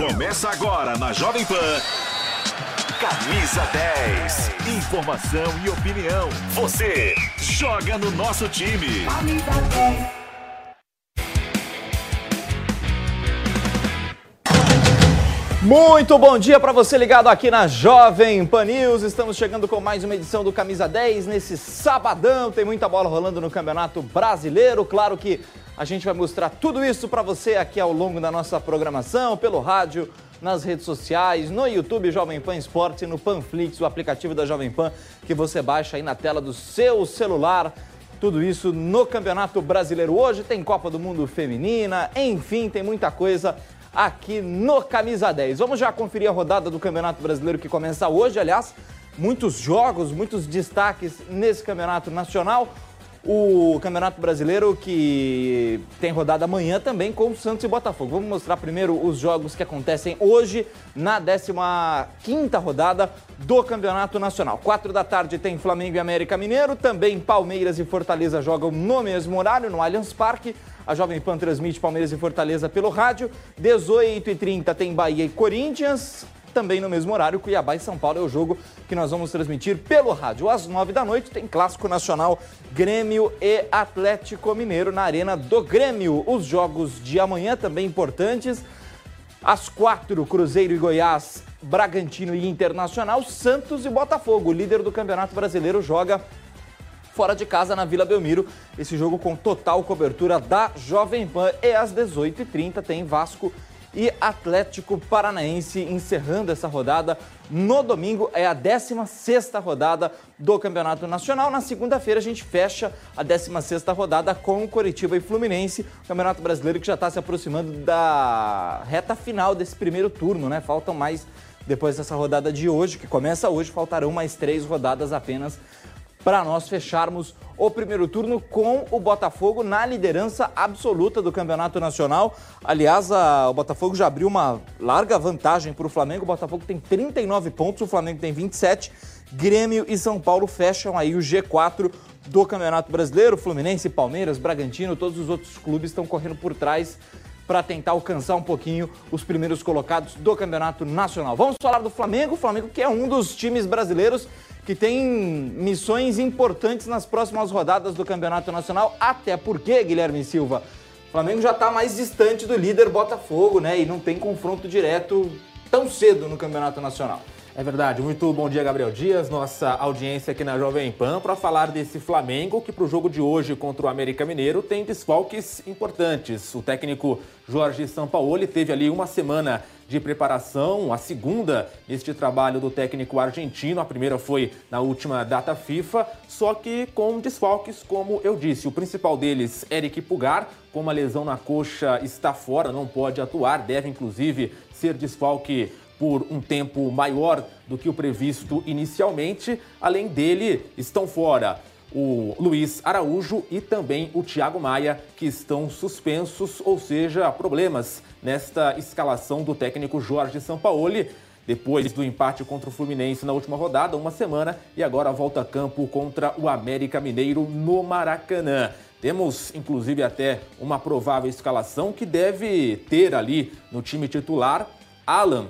Começa agora na Jovem Pan. Camisa 10. Informação e opinião. Você joga no nosso time. Camisa 10. Muito bom dia para você ligado aqui na Jovem Pan News. Estamos chegando com mais uma edição do Camisa 10 nesse sabadão. Tem muita bola rolando no Campeonato Brasileiro. Claro que a gente vai mostrar tudo isso para você aqui ao longo da nossa programação, pelo rádio, nas redes sociais, no YouTube Jovem Pan Esportes e no Panflix, o aplicativo da Jovem Pan que você baixa aí na tela do seu celular. Tudo isso no Campeonato Brasileiro. Hoje tem Copa do Mundo Feminina, enfim, tem muita coisa aqui no Camisa 10. Vamos já conferir a rodada do Campeonato Brasileiro que começa hoje, aliás, muitos jogos, muitos destaques nesse Campeonato Nacional. O Campeonato Brasileiro que tem rodada amanhã também com Santos e Botafogo. Vamos mostrar primeiro os jogos que acontecem hoje na 15ª rodada do Campeonato Nacional. Quatro da tarde tem Flamengo e América Mineiro, também Palmeiras e Fortaleza jogam no mesmo horário no Allianz Parque. A Jovem Pan transmite Palmeiras e Fortaleza pelo rádio. 18h30 tem Bahia e Corinthians. Também no mesmo horário, Cuiabá e São Paulo é o jogo que nós vamos transmitir pelo rádio. Às 9 da noite tem Clássico Nacional Grêmio e Atlético Mineiro na Arena do Grêmio. Os jogos de amanhã também importantes. Às 4, Cruzeiro e Goiás, Bragantino e Internacional, Santos e Botafogo. O líder do Campeonato Brasileiro joga fora de casa na Vila Belmiro. Esse jogo com total cobertura da Jovem Pan. E às 18h30 tem Vasco e Atlético Paranaense encerrando essa rodada. No domingo é a 16ª rodada do Campeonato Nacional. Na segunda-feira a gente fecha a 16ª rodada com o Coritiba e Fluminense. O Campeonato Brasileiro que já está se aproximando da reta final desse primeiro turno, né? Faltam mais depois dessa rodada de hoje, que começa hoje, faltarão mais três rodadas apenas para nós fecharmos o primeiro turno com o Botafogo na liderança absoluta do Campeonato Nacional. Aliás, a, o Botafogo já abriu uma larga vantagem para o Flamengo. O Botafogo tem 39 pontos, o Flamengo tem 27. Grêmio e São Paulo fecham aí o G4 do Campeonato Brasileiro. Fluminense, Palmeiras, Bragantino, todos os outros clubes estão correndo por trás para tentar alcançar um pouquinho os primeiros colocados do Campeonato Nacional. Vamos falar do Flamengo, o Flamengo que é um dos times brasileiros que tem missões importantes nas próximas rodadas do Campeonato Nacional, até porque, Guilherme Silva, o Flamengo já está mais distante do líder Botafogo, né? E não tem confronto direto tão cedo no Campeonato Nacional. É verdade. Muito bom dia, Gabriel Dias, nossa audiência aqui na Jovem Pan, para falar desse Flamengo que, para o jogo de hoje contra o América Mineiro, tem desfalques importantes. O técnico Jorge Sampaoli teve ali uma semana de preparação, a segunda neste trabalho do técnico argentino. A primeira foi na última data FIFA, só que com desfalques, como eu disse. O principal deles, Eric Pugar, com uma lesão na coxa, está fora, não pode atuar, deve inclusive ser desfalque por um tempo maior do que o previsto inicialmente. Além dele, estão fora o Luiz Araújo e também o Thiago Maia, que estão suspensos, ou seja, problemas nesta escalação do técnico Jorge Sampaoli. Depois do empate contra o Fluminense na última rodada, uma semana, e agora volta a campo contra o América Mineiro no Maracanã. Temos, inclusive, até uma provável escalação que deve ter ali no time titular Alan,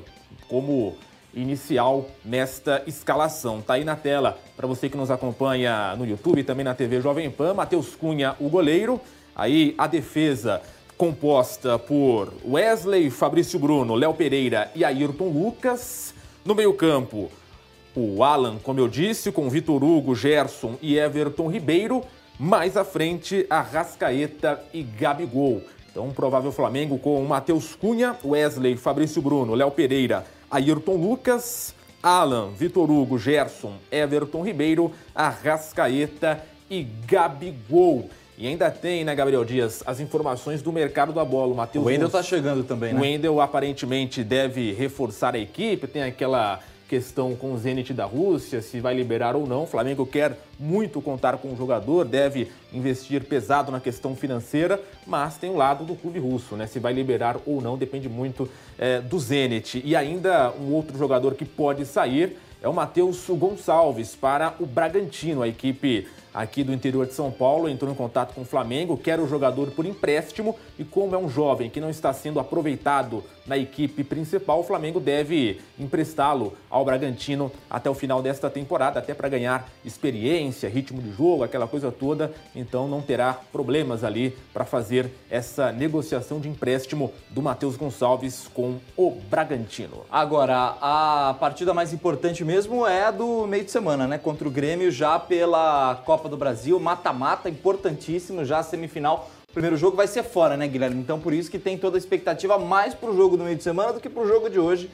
como inicial nesta escalação. Tá aí na tela para você que nos acompanha no YouTube e também na TV Jovem Pan, Matheus Cunha, o goleiro. Aí a defesa composta por Wesley, Fabrício Bruno, Léo Pereira e Ayrton Lucas. No meio-campo, o Alan, como eu disse, com Vitor Hugo, Gerson e Everton Ribeiro. Mais à frente, a Rascaeta e Gabigol. Então, um provável Flamengo com Matheus Cunha, Wesley, Fabrício Bruno, Léo Pereira, Ayrton Lucas, Alan, Vitor Hugo, Gerson, Everton Ribeiro, Arrascaeta e Gabigol. E ainda tem, né, Gabriel Dias, as informações do mercado da bola. O Matheus. O Wendel está chegando também, né? O Wendel aparentemente deve reforçar a equipe, tem aquela questão com o Zenit da Rússia, se vai liberar ou não. O Flamengo quer muito contar com o jogador, deve investir pesado na questão financeira, mas tem o lado do clube russo, né? Se vai liberar ou não depende muito é, do Zenit. E ainda um outro jogador que pode sair é o Matheus Gonçalves para o Bragantino, a equipe aqui do interior de São Paulo, entrou em contato com o Flamengo, quer o jogador por empréstimo e como é um jovem que não está sendo aproveitado na equipe principal, o Flamengo deve emprestá-lo ao Bragantino até o final desta temporada, até para ganhar experiência, ritmo de jogo, aquela coisa toda. Então não terá problemas ali para fazer essa negociação de empréstimo do Matheus Gonçalves com o Bragantino. Agora, a partida mais importante mesmo é a do meio de semana, né? Contra o Grêmio já pela Copa do Brasil, mata-mata, importantíssimo, já a semifinal o primeiro jogo vai ser fora, né, Guilherme? Então por isso que tem toda a expectativa mais pro jogo do meio de semana do que pro jogo de hoje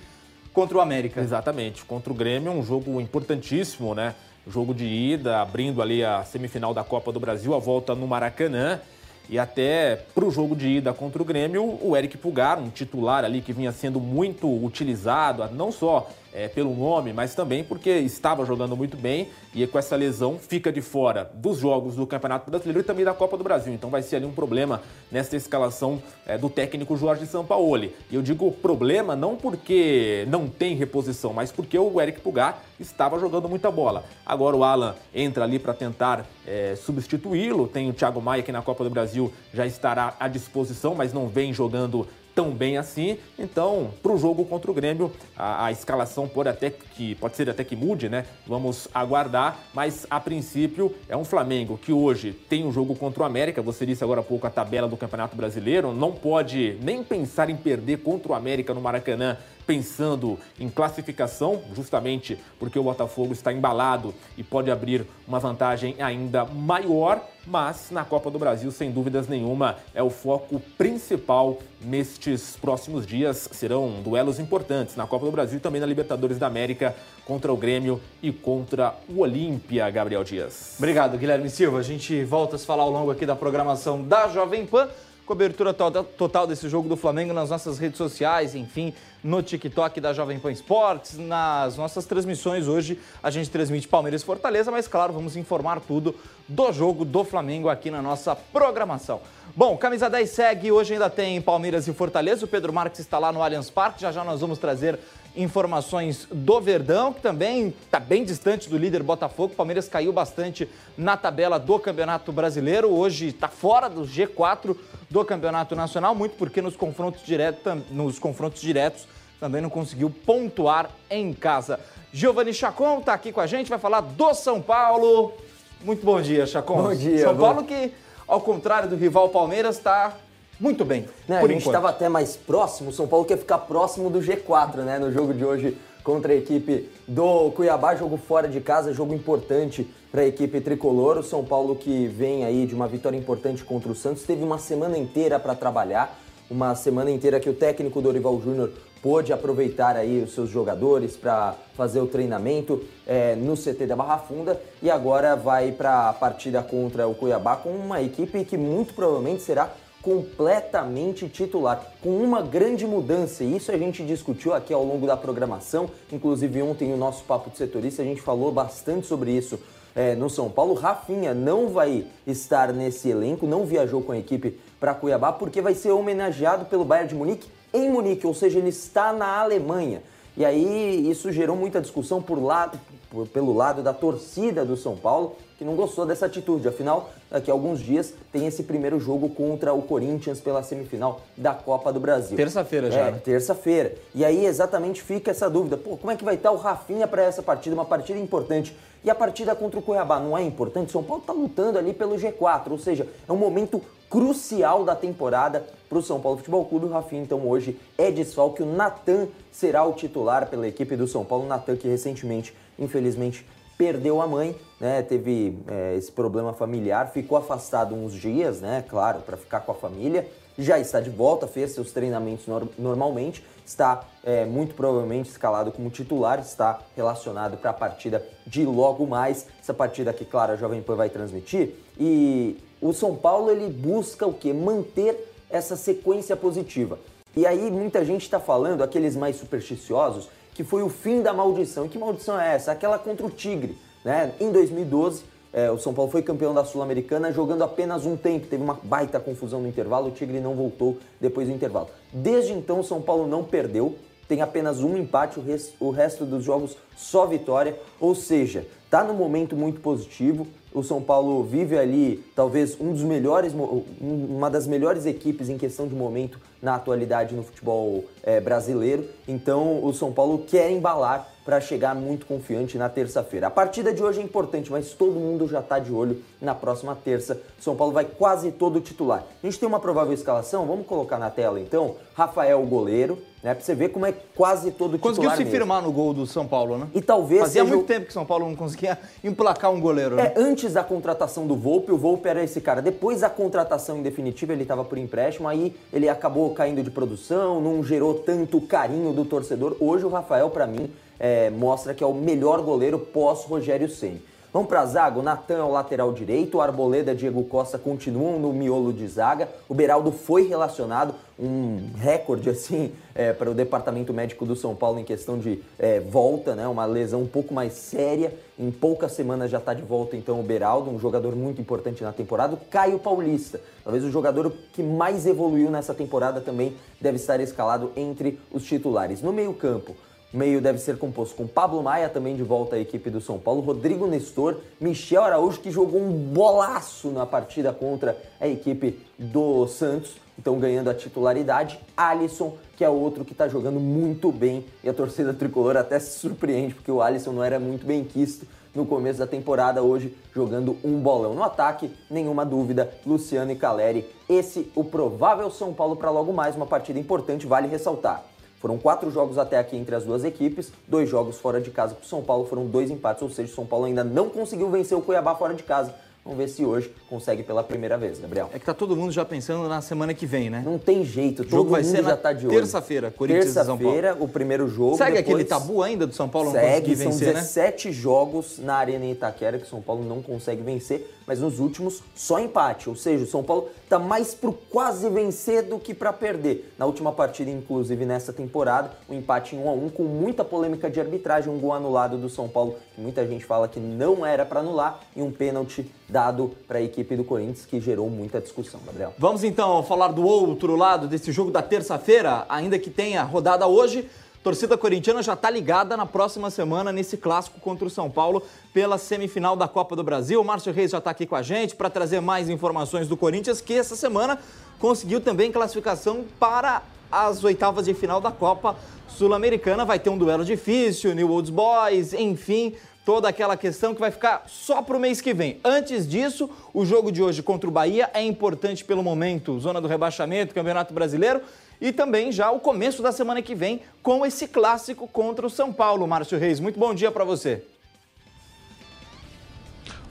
contra o América. Exatamente. Contra o Grêmio, um jogo importantíssimo, né? Jogo de ida, abrindo ali a semifinal da Copa do Brasil, a volta no Maracanã. E até para o jogo de ida contra o Grêmio, o Eric Pulgar, um titular ali que vinha sendo muito utilizado, não só é, pelo nome, mas também porque estava jogando muito bem e com essa lesão fica de fora dos jogos do Campeonato Brasileiro e também da Copa do Brasil. Então vai ser ali um problema nessa escalação é, do técnico Jorge Sampaoli. E eu digo problema não porque não tem reposição, mas porque o Eric Pugar estava jogando muita bola. Agora o Alan entra ali para tentar é, substituí-lo. Tem o Thiago Maia que na Copa do Brasil já estará à disposição, mas não vem jogando tão bem assim. Então, para o jogo contra o Grêmio, a, a, escalação pode até que pode ser até que mude, né? Vamos aguardar, mas a princípio é um Flamengo que hoje tem um jogo contra o América. Você disse agora há pouco a tabela do Campeonato Brasileiro, não pode nem pensar em perder contra o América no Maracanã pensando em classificação, justamente porque o Botafogo está embalado e pode abrir uma vantagem ainda maior, mas na Copa do Brasil, sem dúvidas nenhuma, é o foco principal nestes próximos dias. Serão duelos importantes na Copa do Brasil e também na Libertadores da América contra o Grêmio e contra o Olímpia, Gabriel Dias. Obrigado, Guilherme Silva. A gente volta a se falar ao longo aqui da programação da Jovem Pan cobertura total desse jogo do Flamengo nas nossas redes sociais, enfim, no TikTok da Jovem Pan Esportes, nas nossas transmissões. Hoje a gente transmite Palmeiras e Fortaleza, mas claro, vamos informar tudo do jogo do Flamengo aqui na nossa programação. Bom, camisa 10 segue, hoje ainda tem Palmeiras e Fortaleza, o Pedro Marques está lá no Allianz Parque, já já nós vamos trazer informações do Verdão, que também está bem distante do líder Botafogo. O Palmeiras caiu bastante na tabela do Campeonato Brasileiro. Hoje está fora do G4 do Campeonato Nacional, muito porque nos confrontos, direto, nos confrontos diretos também não conseguiu pontuar em casa. Giovanni Chacon está aqui com a gente, vai falar do São Paulo. Muito bom dia, Chacon. Bom dia. São bom... Paulo que, ao contrário do rival Palmeiras, está muito bem. Né, a gente estava até mais próximo, o São Paulo quer ficar próximo do G4, né? No jogo de hoje contra a equipe do Cuiabá, jogo fora de casa, jogo importante para a equipe tricolor. O São Paulo que vem aí de uma vitória importante contra o Santos, teve uma semana inteira para trabalhar, uma semana inteira que o técnico Dorival Júnior pôde aproveitar aí os seus jogadores para fazer o treinamento é, no CT da Barra Funda e agora vai para a partida contra o Cuiabá com uma equipe que muito provavelmente será completamente titular, com uma grande mudança. E isso a gente discutiu aqui ao longo da programação. Inclusive, ontem, o nosso Papo de Setorista, a gente falou bastante sobre isso é, no São Paulo. Rafinha não vai estar nesse elenco, não viajou com a equipe para Cuiabá, porque vai ser homenageado pelo Bayern de Munique em Munique, ou seja, ele está na Alemanha. E aí isso gerou muita discussão por lado, por, pelo lado da torcida do São Paulo, que não gostou dessa atitude. Afinal, daqui a alguns dias tem esse primeiro jogo contra o Corinthians pela semifinal da Copa do Brasil. Terça-feira já. É, né? terça-feira. E aí exatamente fica essa dúvida. Pô, como é que vai estar o Rafinha para essa partida? Uma partida importante. E a partida contra o Cuiabá não é importante? São Paulo está lutando ali pelo G4, ou seja, é um momento crucial da temporada para o São Paulo Futebol Clube. O Rafinha, então, hoje é desfalque. O Natan será o titular pela equipe do São Paulo. Natan que recentemente, infelizmente, perdeu a mãe, né? Teve é, esse problema familiar, ficou afastado uns dias, né? Claro, para ficar com a família. Já está de volta, fez seus treinamentos no normalmente, está é, muito provavelmente escalado como titular, está relacionado para a partida de logo mais. Essa partida que, claro, a Jovem Pan vai transmitir. E o São Paulo ele busca o que? Manter essa sequência positiva. E aí muita gente está falando, aqueles mais supersticiosos, que foi o fim da maldição. E que maldição é essa? Aquela contra o Tigre. Né? Em 2012, é, o São Paulo foi campeão da Sul-Americana jogando apenas um tempo. Teve uma baita confusão no intervalo, o Tigre não voltou depois do intervalo. Desde então, o São Paulo não perdeu, tem apenas um empate, o, res, o resto dos jogos só vitória. Ou seja, está no momento muito positivo. o São Paulo vive ali talvez um dos melhores, uma das melhores equipes em questão de momento na atualidade no futebol é, brasileiro. Então o São Paulo quer embalar para chegar muito confiante na terça-feira. A partida de hoje é importante, mas todo mundo já está de olho na próxima terça. São Paulo vai quase todo titular. A gente tem uma provável escalação, vamos colocar na tela então. Rafael, goleiro, né? Pra você ver como é quase todo titular Conseguiu se mesmo. firmar no gol do São Paulo, né? E talvez Fazia seja muito o... tempo que São Paulo não conseguia emplacar um goleiro, né? É, antes da contratação do Volpe, o Volpe era esse cara. Depois da contratação em definitiva, ele estava por empréstimo, aí ele acabou caindo de produção, não gerou tanto carinho do torcedor. Hoje o Rafael, para mim, é, mostra que é o melhor goleiro pós-Rogério Ceni. Vamos para a zaga, o Natan é o lateral direito, o Arboleda Diego Costa continuam no miolo de zaga, o Beraldo foi relacionado, um recorde assim é, para o departamento médico do São Paulo em questão de é, volta, né? uma lesão um pouco mais séria, em poucas semanas já está de volta então o Beraldo, um jogador muito importante na temporada, o Caio Paulista, talvez o jogador que mais evoluiu nessa temporada também deve estar escalado entre os titulares. No meio campo, meio deve ser composto com Pablo Maia, também de volta à equipe do São Paulo, Rodrigo Nestor, Michel Araújo, que jogou um bolaço na partida contra a equipe do Santos, então ganhando a titularidade, Alisson, que é outro que está jogando muito bem, e a torcida tricolor até se surpreende, porque o Alisson não era muito bem quisto no começo da temporada, hoje jogando um bolão. No ataque, nenhuma dúvida, Luciano e Caleri. Esse o provável São Paulo para logo mais, uma partida importante, vale ressaltar. Foram quatro jogos até aqui entre as duas equipes, dois jogos fora de casa para o São Paulo, foram dois empates, ou seja, o São Paulo ainda não conseguiu vencer o Cuiabá fora de casa. Vamos ver se hoje consegue pela primeira vez, Gabriel. É que tá todo mundo já pensando na semana que vem, né? Não tem jeito, o jogo todo vai mundo ser já tá de olho. Terça-feira, Corinthians terça e São Paulo. Terça-feira, o primeiro jogo. Segue depois... aquele tabu ainda do São Paulo não Segue, conseguir vencer, são né? 17 jogos na Arena Itaquera que o São Paulo não consegue vencer, mas nos últimos só empate, ou seja, o São Paulo tá mais pro quase vencer do que para perder. Na última partida, inclusive nessa temporada, o um empate em 1 a 1 com muita polêmica de arbitragem, um gol anulado do São Paulo, que muita gente fala que não era para anular, e um pênalti dado para a equipe do Corinthians que gerou muita discussão, Gabriel. Vamos então falar do outro lado desse jogo da terça-feira, ainda que tenha rodada hoje. Torcida corintiana já está ligada na próxima semana nesse clássico contra o São Paulo pela semifinal da Copa do Brasil. O Márcio Reis já está aqui com a gente para trazer mais informações do Corinthians, que essa semana conseguiu também classificação para as oitavas de final da Copa Sul-Americana. Vai ter um duelo difícil, New Old Boys, enfim, toda aquela questão que vai ficar só para o mês que vem. Antes disso, o jogo de hoje contra o Bahia é importante pelo momento, zona do rebaixamento, Campeonato Brasileiro e também já o começo da semana que vem com esse clássico contra o São Paulo. Márcio Reis, muito bom dia para você.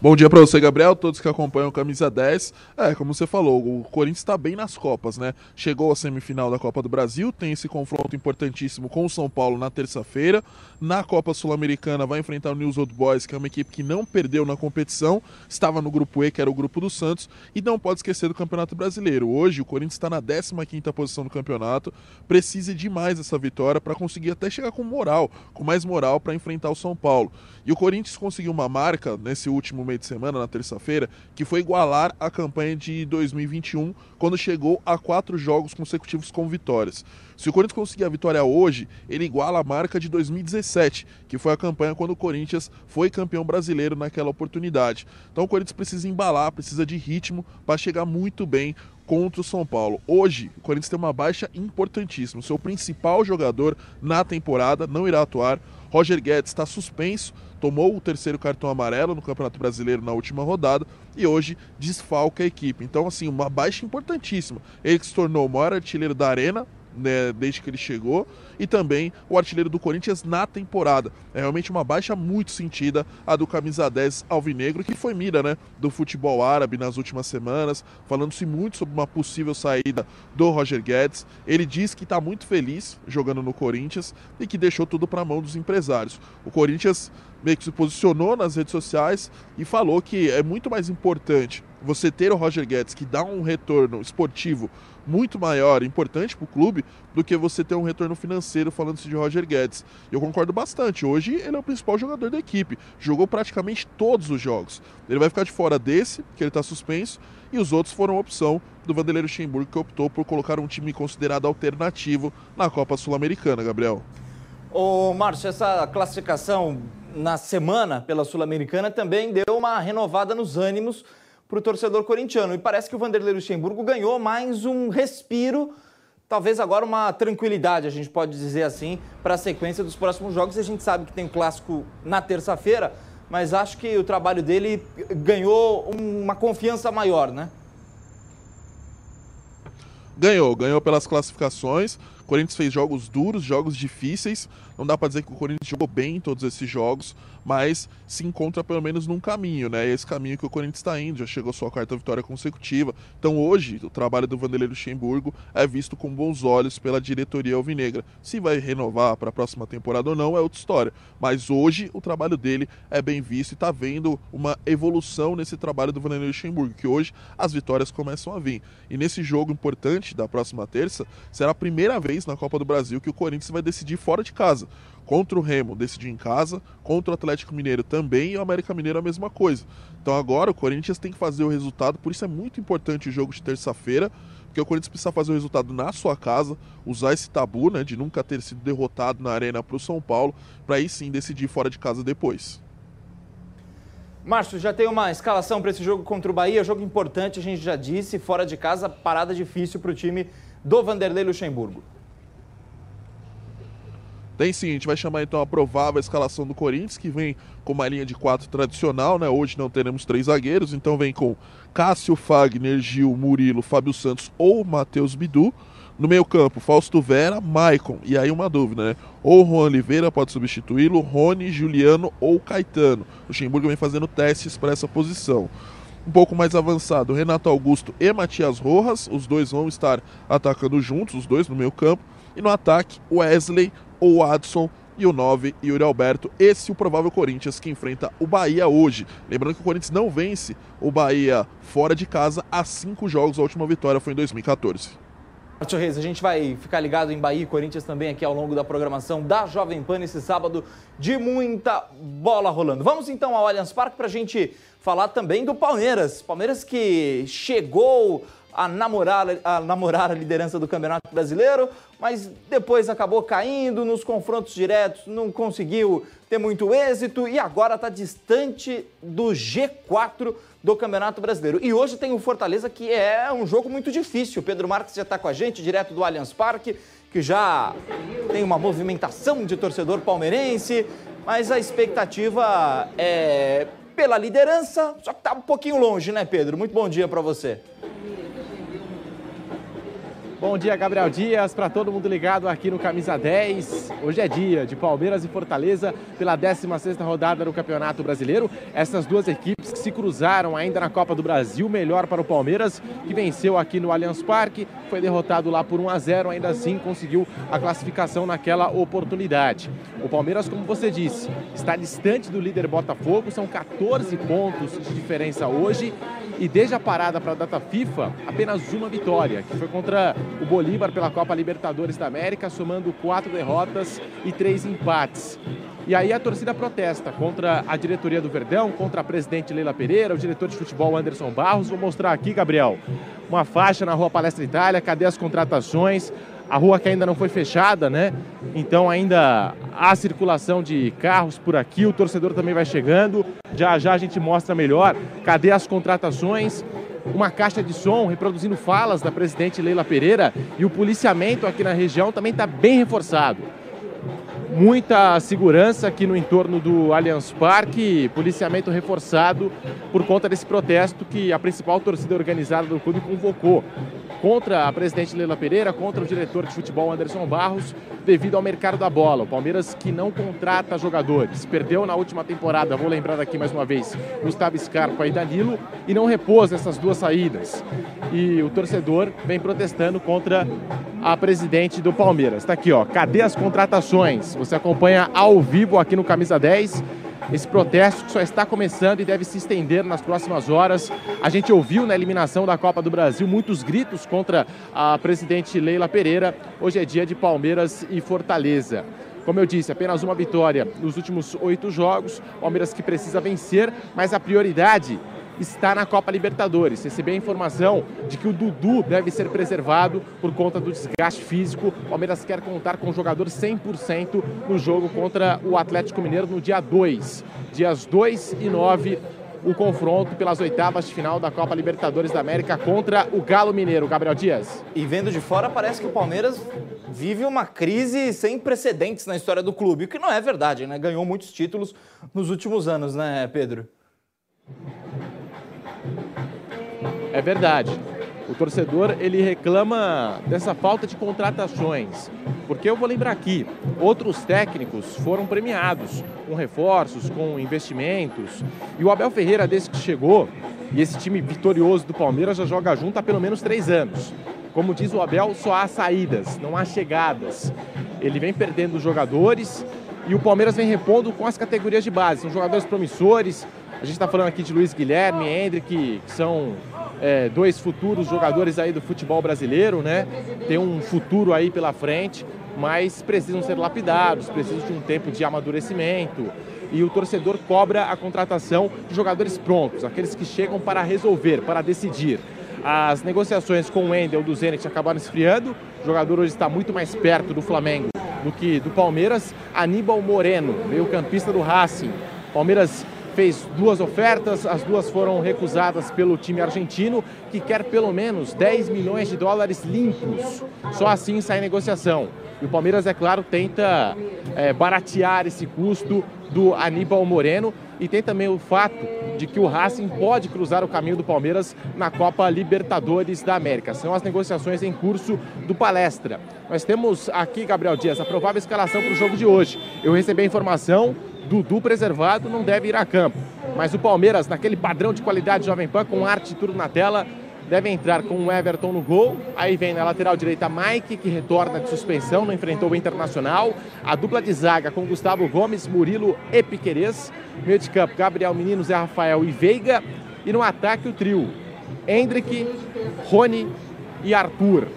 Bom dia para você, Gabriel, todos que acompanham Camisa 10. É, como você falou, o Corinthians está bem nas Copas, né? Chegou à semifinal da Copa do Brasil, tem esse confronto importantíssimo com o São Paulo na terça-feira. Na Copa Sul-Americana vai enfrentar o News Old Boys, que é uma equipe que não perdeu na competição, estava no grupo E, que era o grupo do Santos, e não pode esquecer do Campeonato Brasileiro. Hoje o Corinthians está na 15ª posição do campeonato, precisa demais dessa vitória para conseguir até chegar com moral, com mais moral para enfrentar o São Paulo. E o Corinthians conseguiu uma marca nesse último meio de semana, na terça-feira, que foi igualar a campanha de 2021, quando chegou a quatro jogos consecutivos com vitórias. Se o Corinthians conseguir a vitória hoje, ele iguala a marca de 2017, que foi a campanha quando o Corinthians foi campeão brasileiro naquela oportunidade. Então o Corinthians precisa embalar, precisa de ritmo para chegar muito bem contra o São Paulo. Hoje, o Corinthians tem uma baixa importantíssima. Seu principal jogador na temporada não irá atuar. Roger Guedes está suspenso, tomou o terceiro cartão amarelo no Campeonato Brasileiro na última rodada e hoje desfalca a equipe. Então, assim, uma baixa importantíssima. Ele que se tornou o maior artilheiro da Arena, né, desde que ele chegou, e também o artilheiro do Corinthians na temporada. É realmente uma baixa muito sentida a do camisa 10 alvinegro, que foi mira né, do futebol árabe nas últimas semanas, falando-se muito sobre uma possível saída do Roger Guedes. Ele diz que está muito feliz jogando no Corinthians e que deixou tudo para a mão dos empresários. O Corinthians meio que se posicionou nas redes sociais e falou que é muito mais importante você ter o Roger Guedes, que dá um retorno esportivo muito maior, importante para o clube, do que você ter um retorno financeiro falando-se de Roger Guedes. Eu concordo bastante. Hoje ele é o principal jogador da equipe. Jogou praticamente todos os jogos. Ele vai ficar de fora desse, que ele está suspenso, e os outros foram opção do Vanderlei Luxemburgo, que optou por colocar um time considerado alternativo na Copa Sul-Americana, Gabriel. Ô, Márcio, essa classificação na semana pela Sul-Americana também deu uma renovada nos ânimos para o torcedor corintiano. E parece que o Vanderlei Luxemburgo ganhou mais um respiro, talvez agora uma tranquilidade, a gente pode dizer assim, para a sequência dos próximos jogos. A gente sabe que tem o clássico na terça-feira, mas acho que o trabalho dele ganhou uma confiança maior, né? Ganhou, ganhou pelas classificações. O Corinthians fez jogos duros, jogos difíceis. Não dá para dizer que o Corinthians jogou bem em todos esses jogos, mas se encontra pelo menos num caminho, né? É esse caminho que o Corinthians está indo, já chegou sua quarta vitória consecutiva. Então hoje, o trabalho do Vanderlei Luxemburgo é visto com bons olhos pela diretoria alvinegra. Se vai renovar para a próxima temporada ou não é outra história, mas hoje o trabalho dele é bem visto e está vendo uma evolução nesse trabalho do Vanderlei Luxemburgo, que hoje as vitórias começam a vir. E nesse jogo importante da próxima terça, será a primeira vez na Copa do Brasil que o Corinthians vai decidir fora de casa. Contra o Remo decidiu em casa, contra o Atlético Mineiro também. E o América Mineiro a mesma coisa. Então agora o Corinthians tem que fazer o resultado, por isso é muito importante o jogo de terça-feira, porque o Corinthians precisa fazer o resultado na sua casa, usar esse tabu né, de nunca ter sido derrotado na arena para o São Paulo, para aí sim decidir fora de casa depois. Márcio, já tem uma escalação para esse jogo contra o Bahia, jogo importante, a gente já disse, fora de casa, parada difícil para o time do Vanderlei Luxemburgo. Tem sim, a gente vai chamar então a provável escalação do Corinthians, que vem com uma linha de quatro tradicional, né? Hoje não teremos três zagueiros, então vem com Cássio, Fagner, Gil, Murilo, Fábio Santos ou Matheus Bidu. No meio-campo, Fausto Vera, Maicon. E aí uma dúvida, né? Ou Juan Oliveira pode substituí-lo, Rony, Juliano ou Caetano. O Luxemburgo vem fazendo testes para essa posição. Um pouco mais avançado, Renato Augusto e Matias Rojas. Os dois vão estar atacando juntos, os dois no meio-campo. E no ataque, Wesley, o Adson e o 9, Yuri Alberto. Esse é o provável Corinthians que enfrenta o Bahia hoje. Lembrando que o Corinthians não vence o Bahia fora de casa há cinco jogos. A última vitória foi em 2014. Márcio Reis, a gente vai ficar ligado em Bahia e Corinthians também aqui ao longo da programação da Jovem Pan esse sábado de muita bola rolando. Vamos então ao Allianz Parque para a gente falar também do Palmeiras. Palmeiras que chegou a namorar, a namorar a liderança do Campeonato Brasileiro, mas depois acabou caindo nos confrontos diretos, não conseguiu ter muito êxito e agora está distante do G4 do Campeonato Brasileiro. E hoje tem o Fortaleza, que é um jogo muito difícil. Pedro Marques já está com a gente, direto do Allianz Parque, que já tem uma movimentação de torcedor palmeirense, mas a expectativa é pela liderança, só que está um pouquinho longe, né, Pedro? Muito bom dia para você. Bom dia, Gabriel Dias, para todo mundo ligado aqui no Camisa 10. Hoje é dia de Palmeiras e Fortaleza pela 16ª rodada do Campeonato Brasileiro. Essas duas equipes que se cruzaram ainda na Copa do Brasil, melhor para o Palmeiras, que venceu aqui no Allianz Parque, foi derrotado lá por 1 a 0, ainda assim conseguiu a classificação naquela oportunidade. O Palmeiras, como você disse, está distante do líder Botafogo, são 14 pontos de diferença hoje e desde a parada para a data FIFA, apenas uma vitória, que foi contra o Bolívar pela Copa Libertadores da América, somando quatro derrotas e três empates. E aí a torcida protesta contra a diretoria do Verdão, contra a presidente Leila Pereira, o diretor de futebol Anderson Barros. Vou mostrar aqui, Gabriel, uma faixa na Rua Palestra Itália, cadê as contratações? A rua que ainda não foi fechada, né? Então ainda há circulação de carros por aqui, o torcedor também vai chegando. Já já a gente mostra melhor. Cadê as contratações? Uma caixa de som reproduzindo falas da presidente Leila Pereira e o policiamento aqui na região também está bem reforçado. Muita segurança aqui no entorno do Allianz Parque, policiamento reforçado por conta desse protesto que a principal torcida organizada do clube convocou contra a presidente Leila Pereira, contra o diretor de futebol Anderson Barros, devido ao mercado da bola. O Palmeiras que não contrata jogadores, perdeu na última temporada, vou lembrar aqui mais uma vez, Gustavo Scarpa e Danilo, e não repôs essas duas saídas. E o torcedor vem protestando contra a presidente do Palmeiras. Está aqui, ó, cadê as contratações? Você acompanha ao vivo aqui no Camisa 10 esse protesto que só está começando e deve se estender nas próximas horas. A gente ouviu na eliminação da Copa do Brasil muitos gritos contra a presidente Leila Pereira. Hoje é dia de Palmeiras e Fortaleza. Como eu disse, apenas uma vitória nos últimos oito jogos. Palmeiras que precisa vencer, mas a prioridade está na Copa Libertadores. Recebi a informação de que o Dudu deve ser preservado por conta do desgaste físico. O Palmeiras quer contar com o jogador 100% no jogo contra o Atlético Mineiro no dia 2. Dias 2 e 9 o confronto pelas oitavas de final da Copa Libertadores da América contra o Galo Mineiro, Gabriel Dias. E vendo de fora, parece que o Palmeiras vive uma crise sem precedentes na história do clube, o que não é verdade, né? Ganhou muitos títulos nos últimos anos, né, Pedro? É verdade. O torcedor ele reclama dessa falta de contratações, porque eu vou lembrar aqui, outros técnicos foram premiados com reforços, com investimentos, e o Abel Ferreira desde que chegou e esse time vitorioso do Palmeiras já joga junto há pelo menos três anos. Como diz o Abel, só há saídas, não há chegadas. Ele vem perdendo jogadores e o Palmeiras vem repondo com as categorias de base. São jogadores promissores. A gente está falando aqui de Luiz Guilherme, Hendrick, que são é, dois futuros jogadores aí do futebol brasileiro, né? Tem um futuro aí pela frente, mas precisam ser lapidados, precisam de um tempo de amadurecimento. E o torcedor cobra a contratação de jogadores prontos, aqueles que chegam para resolver, para decidir. As negociações com o Wendel do Zenit acabaram esfriando. O jogador hoje está muito mais perto do Flamengo do que do Palmeiras. Aníbal Moreno, meio-campista do Racing. Palmeiras fez duas ofertas, as duas foram recusadas pelo time argentino, que quer pelo menos 10 milhões de dólares limpos. Só assim sai negociação. E o Palmeiras, é claro, tenta é, baratear esse custo do Aníbal Moreno e tem também o fato de que o Racing pode cruzar o caminho do Palmeiras na Copa Libertadores da América. São as negociações em curso do Palestra. Nós temos aqui, Gabriel Dias, a provável escalação para o jogo de hoje. Eu recebi a informação Dudu preservado não deve ir a campo. Mas o Palmeiras, naquele padrão de qualidade Jovem Pan, com arte e tudo na tela, deve entrar com o Everton no gol. Aí vem na lateral direita Mike, que retorna de suspensão, não enfrentou o Internacional. A dupla de zaga com Gustavo Gomes, Murilo e Piquerez. Meio de campo, Gabriel Menino, Zé Rafael e Veiga. E no ataque o trio, Hendrick, Rony e Arthur.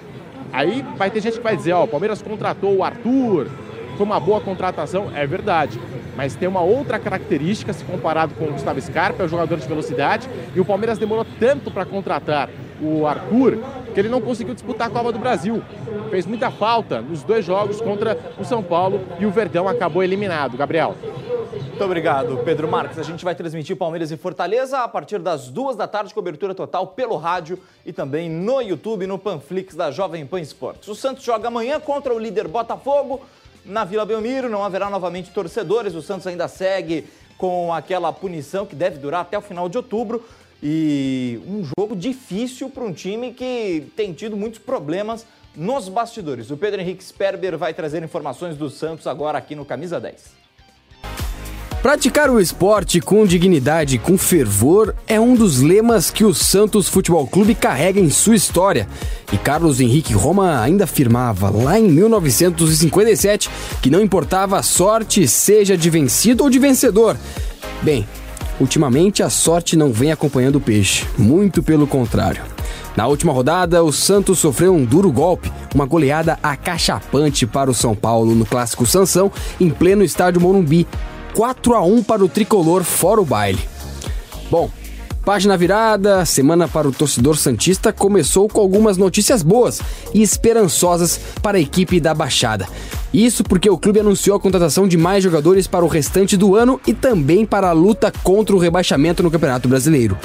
Aí vai ter gente que vai dizer, ó, o Palmeiras contratou o Arthur, foi uma boa contratação, é verdade mas tem uma outra característica se comparado com o Gustavo Scarpa, é o jogador de velocidade, e o Palmeiras demorou tanto para contratar o Arthur que ele não conseguiu disputar a Copa do Brasil. Fez muita falta nos dois jogos contra o São Paulo e o Verdão acabou eliminado. Gabriel. Muito obrigado, Pedro Marques. A gente vai transmitir Palmeiras e Fortaleza a partir das duas da tarde, cobertura total pelo rádio e também no YouTube, no Panflix da Jovem Pan Esportes. O Santos joga amanhã contra o líder Botafogo na Vila Belmiro. Não haverá novamente torcedores. O Santos ainda segue com aquela punição que deve durar até o final de outubro. E um jogo difícil para um time que tem tido muitos problemas nos bastidores. O Pedro Henrique Sperber vai trazer informações do Santos agora aqui no Camisa 10. Praticar o esporte com dignidade e com fervor é um dos lemas que o Santos Futebol Clube carrega em sua história. E Carlos Henrique Roma ainda afirmava lá em 1957 que não importava a sorte, seja de vencido ou de vencedor. Bem, ultimamente a sorte não vem acompanhando o peixe, muito pelo contrário. Na última rodada, o Santos sofreu um duro golpe, uma goleada acachapante para o São Paulo no clássico Sansão, em pleno estádio Morumbi, 4 a 1 para o tricolor fora o baile. Bom, página virada, semana para o torcedor santista começou com algumas notícias boas e esperançosas para a equipe da Baixada. Isso porque o clube anunciou a contratação de mais jogadores para o restante do ano e também para a luta contra o rebaixamento no Campeonato Brasileiro.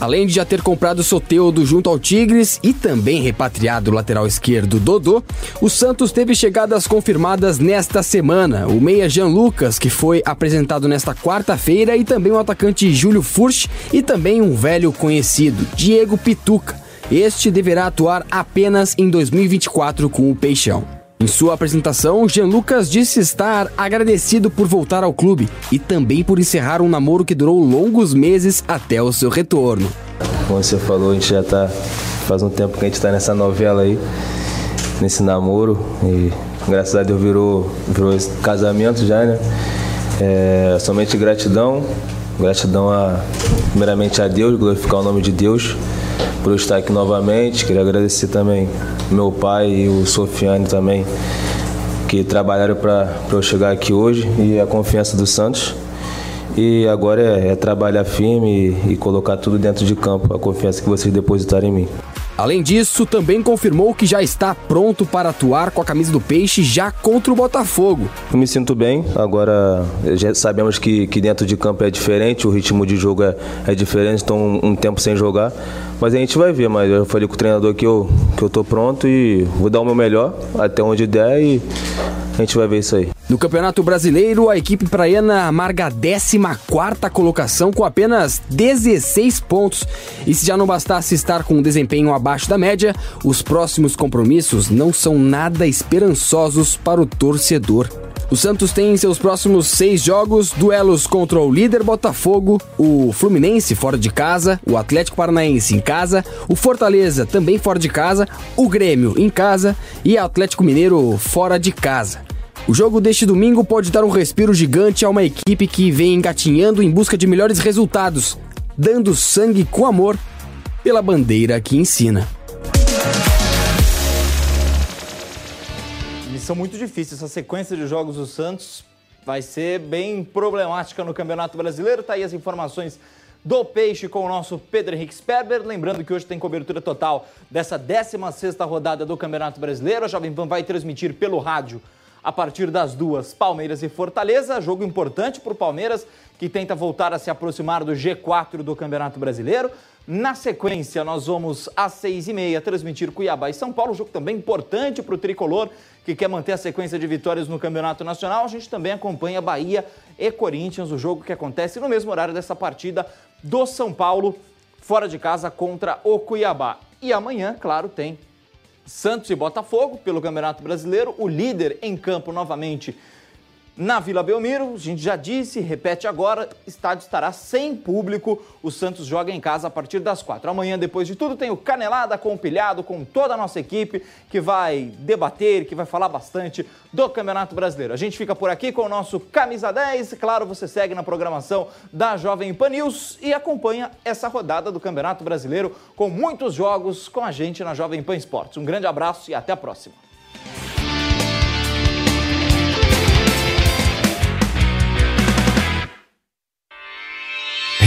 Além de já ter comprado Soteudo junto ao Tigres e também repatriado o lateral esquerdo Dodô, o Santos teve chegadas confirmadas nesta semana. O meia Jean Lucas, que foi apresentado nesta quarta-feira, e também o atacante Júlio Furch e também um velho conhecido, Diego Pituca. Este deverá atuar apenas em 2024 com o Peixão. Em sua apresentação, Jean Lucas disse estar agradecido por voltar ao clube e também por encerrar um namoro que durou longos meses até o seu retorno. Como você falou, a gente já tá faz um tempo que a gente está nessa novela aí, nesse namoro e graças a Deus virou, virou casamento já, né? É, somente gratidão, gratidão a, primeiramente a Deus, glorificar o nome de Deus por eu estar aqui novamente. Queria agradecer também meu pai e o Sofiane também, que trabalharam para eu chegar aqui hoje e a confiança do Santos. E agora é, é trabalhar firme e, e colocar tudo dentro de campo, a confiança que vocês depositaram em mim. Além disso, também confirmou que já está pronto para atuar com a camisa do Peixe já contra o Botafogo. Eu me sinto bem, agora já sabemos que, que dentro de campo é diferente, o ritmo de jogo é, é diferente, estou um, um, tempo sem jogar. Mas a gente vai ver, mas eu falei com o treinador que eu, que eu tô pronto e vou dar o meu melhor até onde der e a gente vai ver isso aí. No Campeonato Brasileiro, a equipe praiana amarga a 14 colocação com apenas 16 pontos. E se já não bastasse estar com um desempenho abaixo da média, os próximos compromissos não são nada esperançosos para o torcedor. O Santos tem em seus próximos seis jogos duelos contra o líder Botafogo, o Fluminense fora de casa, o Atlético Paranaense em casa, o Fortaleza também fora de casa, o Grêmio em casa e o Atlético Mineiro fora de casa. O jogo deste domingo pode dar um respiro gigante a uma equipe que vem engatinhando em busca de melhores resultados, dando sangue com amor pela bandeira que ensina. Missão muito difícil. Essa sequência de jogos do Santos vai ser bem problemática no Campeonato Brasileiro. Tá aí as informações do Peixe com o nosso Pedro Henrique Sperber. Lembrando que hoje tem cobertura total dessa 16ª rodada do Campeonato Brasileiro. A Jovem Pan vai transmitir pelo rádio a partir das duas, Palmeiras e Fortaleza. Jogo importante para o Palmeiras, que tenta voltar a se aproximar do G4 do Campeonato Brasileiro. Na sequência, nós vamos às seis e meia transmitir Cuiabá e São Paulo, jogo também importante para o Tricolor, que quer manter a sequência de vitórias no Campeonato Nacional. A gente também acompanha Bahia e Corinthians, o jogo que acontece no mesmo horário dessa partida do São Paulo, fora de casa contra o Cuiabá. E amanhã, claro, tem Santos e Botafogo pelo Campeonato Brasileiro. O líder em campo novamente na Vila Belmiro, a gente já disse, repete agora, estádio estará sem público. O Santos joga em casa a partir das quatro. Amanhã, depois de tudo, tem o Canelada compilhado com toda a nossa equipe que vai debater, que vai falar bastante do Campeonato Brasileiro. A gente fica por aqui com o nosso Camisa 10. Claro, você segue na programação da Jovem Pan News e acompanha essa rodada do Campeonato Brasileiro com muitos jogos com a gente na Jovem Pan Esportes. Um grande abraço e até a próxima.